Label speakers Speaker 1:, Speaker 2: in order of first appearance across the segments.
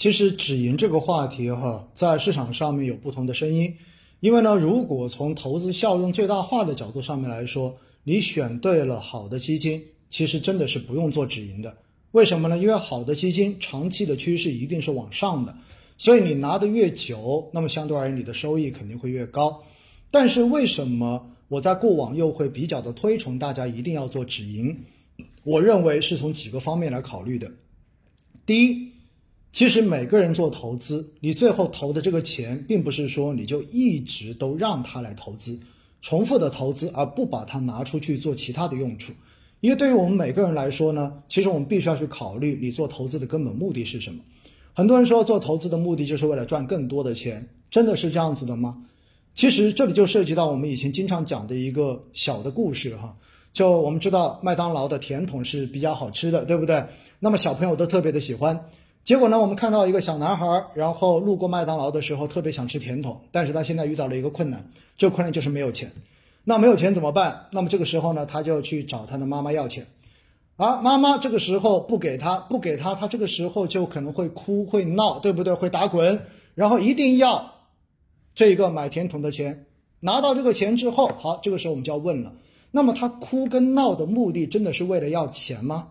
Speaker 1: 其实止盈这个话题哈，在市场上面有不同的声音。因为呢，如果从投资效用最大化的角度上面来说，你选对了好的基金，其实真的是不用做止盈的。为什么呢？因为好的基金长期的趋势一定是往上的，所以你拿的越久，那么相对而言你的收益肯定会越高。但是为什么我在过往又会比较的推崇大家一定要做止盈？我认为是从几个方面来考虑的。第一，其实每个人做投资，你最后投的这个钱，并不是说你就一直都让他来投资，重复的投资，而不把它拿出去做其他的用处。因为对于我们每个人来说呢，其实我们必须要去考虑你做投资的根本目的是什么。很多人说做投资的目的就是为了赚更多的钱，真的是这样子的吗？其实这里就涉及到我们以前经常讲的一个小的故事哈。就我们知道麦当劳的甜筒是比较好吃的，对不对？那么小朋友都特别的喜欢。结果呢，我们看到一个小男孩，然后路过麦当劳的时候特别想吃甜筒，但是他现在遇到了一个困难，这个困难就是没有钱。那没有钱怎么办？那么这个时候呢，他就去找他的妈妈要钱，而妈妈这个时候不给他，不给他，他这个时候就可能会哭会闹，对不对？会打滚，然后一定要这个买甜筒的钱。拿到这个钱之后，好，这个时候我们就要问了。那么他哭跟闹的目的真的是为了要钱吗？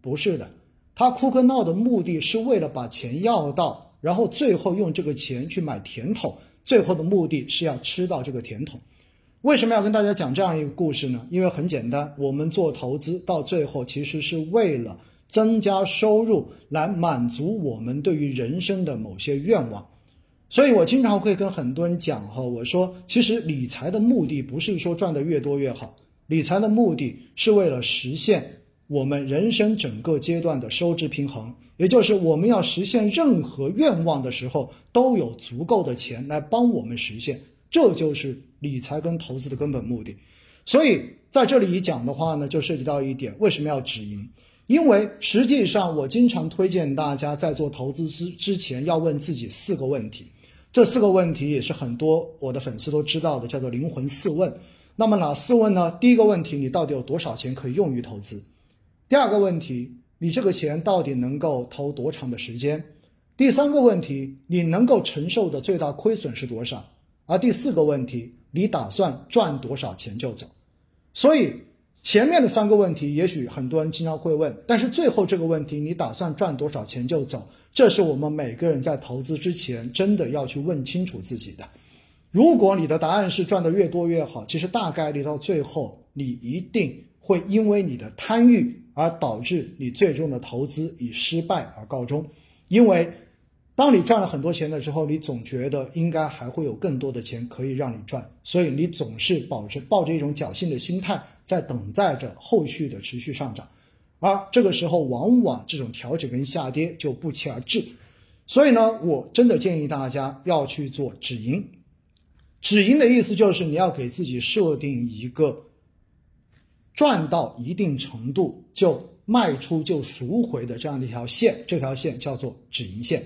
Speaker 1: 不是的，他哭跟闹的目的是为了把钱要到，然后最后用这个钱去买甜筒，最后的目的是要吃到这个甜筒。为什么要跟大家讲这样一个故事呢？因为很简单，我们做投资到最后其实是为了增加收入，来满足我们对于人生的某些愿望。所以我经常会跟很多人讲哈，我说其实理财的目的不是说赚的越多越好。理财的目的是为了实现我们人生整个阶段的收支平衡，也就是我们要实现任何愿望的时候，都有足够的钱来帮我们实现，这就是理财跟投资的根本目的。所以在这里一讲的话呢，就涉及到一点，为什么要止盈？因为实际上我经常推荐大家在做投资之之前要问自己四个问题，这四个问题也是很多我的粉丝都知道的，叫做灵魂四问。那么哪四问呢？第一个问题，你到底有多少钱可以用于投资？第二个问题，你这个钱到底能够投多长的时间？第三个问题，你能够承受的最大亏损是多少？而第四个问题，你打算赚多少钱就走？所以前面的三个问题，也许很多人经常会问，但是最后这个问题，你打算赚多少钱就走？这是我们每个人在投资之前真的要去问清楚自己的。如果你的答案是赚的越多越好，其实大概率到最后，你一定会因为你的贪欲而导致你最终的投资以失败而告终。因为当你赚了很多钱的时候，你总觉得应该还会有更多的钱可以让你赚，所以你总是保持抱着一种侥幸的心态，在等待着后续的持续上涨。而这个时候，往往这种调整跟下跌就不期而至。所以呢，我真的建议大家要去做止盈。止盈的意思就是你要给自己设定一个赚到一定程度就卖出就赎回的这样的一条线，这条线叫做止盈线。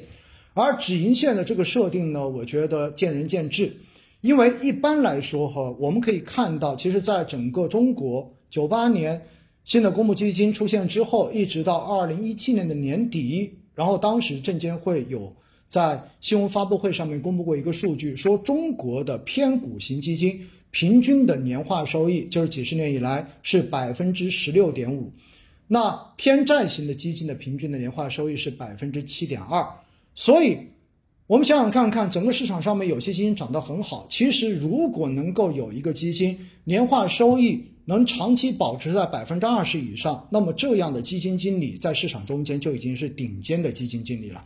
Speaker 1: 而止盈线的这个设定呢，我觉得见仁见智，因为一般来说哈，我们可以看到，其实在整个中国九八年新的公募基金出现之后，一直到二零一七年的年底，然后当时证监会有。在新闻发布会上面公布过一个数据，说中国的偏股型基金平均的年化收益就是几十年以来是百分之十六点五，那偏债型的基金的平均的年化收益是百分之七点二。所以，我们想想看看，整个市场上面有些基金涨得很好，其实如果能够有一个基金年化收益能长期保持在百分之二十以上，那么这样的基金经理在市场中间就已经是顶尖的基金经理了。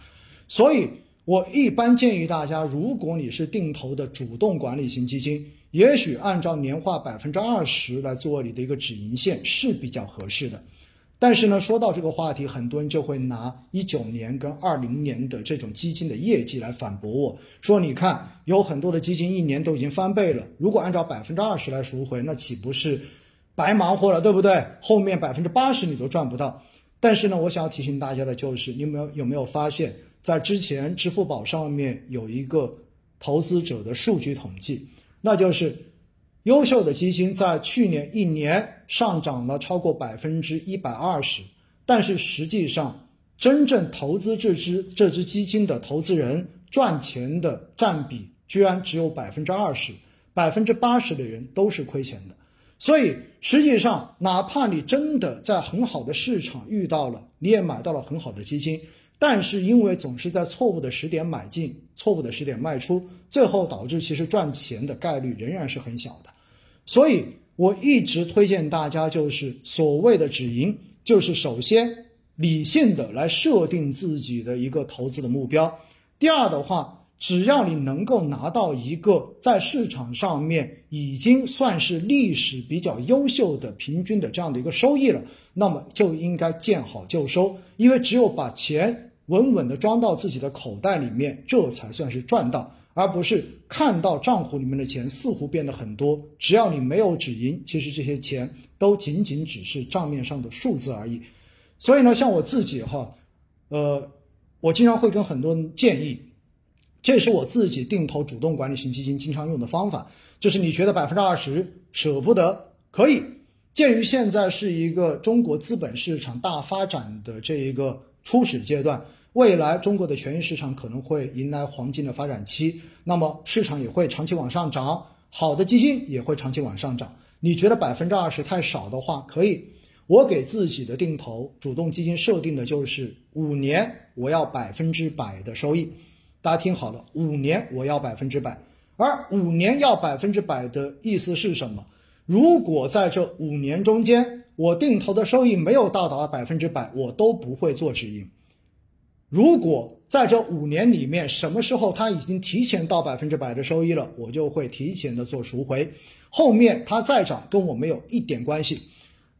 Speaker 1: 所以。我一般建议大家，如果你是定投的主动管理型基金，也许按照年化百分之二十来做你的一个止盈线是比较合适的。但是呢，说到这个话题，很多人就会拿一九年跟二零年的这种基金的业绩来反驳我说：“你看，有很多的基金一年都已经翻倍了，如果按照百分之二十来赎回，那岂不是白忙活了，对不对？后面百分之八十你都赚不到。”但是呢，我想要提醒大家的就是，你有没有有没有发现？在之前，支付宝上面有一个投资者的数据统计，那就是优秀的基金在去年一年上涨了超过百分之一百二十，但是实际上真正投资这支这支基金的投资人赚钱的占比居然只有百分之二十，百分之八十的人都是亏钱的。所以实际上，哪怕你真的在很好的市场遇到了，你也买到了很好的基金，但是因为总是在错误的时点买进，错误的时点卖出，最后导致其实赚钱的概率仍然是很小的。所以我一直推荐大家，就是所谓的止盈，就是首先。理性的来设定自己的一个投资的目标。第二的话，只要你能够拿到一个在市场上面已经算是历史比较优秀的平均的这样的一个收益了，那么就应该见好就收。因为只有把钱稳稳的装到自己的口袋里面，这才算是赚到，而不是看到账户里面的钱似乎变得很多，只要你没有止盈，其实这些钱都仅仅只是账面上的数字而已。所以呢，像我自己哈，呃，我经常会跟很多人建议，这是我自己定投主动管理型基金经常用的方法，就是你觉得百分之二十舍不得，可以。鉴于现在是一个中国资本市场大发展的这一个初始阶段，未来中国的权益市场可能会迎来黄金的发展期，那么市场也会长期往上涨，好的基金也会长期往上涨。你觉得百分之二十太少的话，可以。我给自己的定投主动基金设定的就是五年，我要百分之百的收益。大家听好了，五年我要百分之百。而五年要百分之百的意思是什么？如果在这五年中间，我定投的收益没有到达百分之百，我都不会做止盈。如果在这五年里面，什么时候它已经提前到百分之百的收益了，我就会提前的做赎回。后面它再涨，跟我没有一点关系。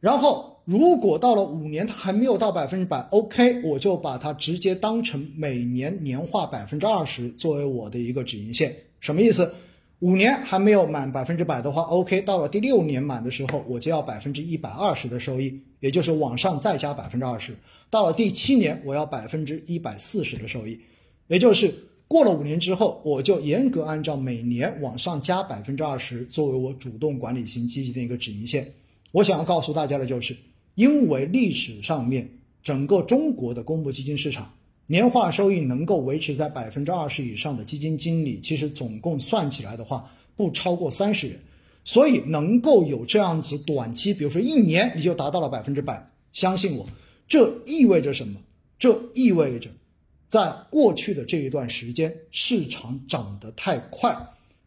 Speaker 1: 然后。如果到了五年它还没有到百分之百，OK，我就把它直接当成每年年化百分之二十作为我的一个止盈线。什么意思？五年还没有满百分之百的话，OK，到了第六年满的时候，我就要百分之一百二十的收益，也就是往上再加百分之二十。到了第七年，我要百分之一百四十的收益，也就是过了五年之后，我就严格按照每年往上加百分之二十作为我主动管理型基金的一个止盈线。我想要告诉大家的就是。因为历史上面整个中国的公募基金市场年化收益能够维持在百分之二十以上的基金经理，其实总共算起来的话不超过三十人，所以能够有这样子短期，比如说一年你就达到了百分之百，相信我，这意味着什么？这意味着在过去的这一段时间市场涨得太快，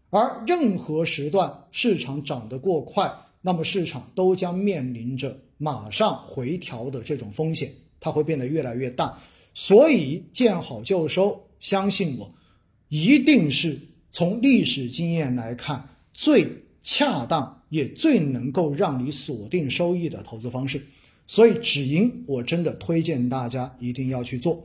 Speaker 1: 而任何时段市场涨得过快，那么市场都将面临着。马上回调的这种风险，它会变得越来越大，所以见好就收，相信我，一定是从历史经验来看最恰当也最能够让你锁定收益的投资方式。所以止盈，我真的推荐大家一定要去做。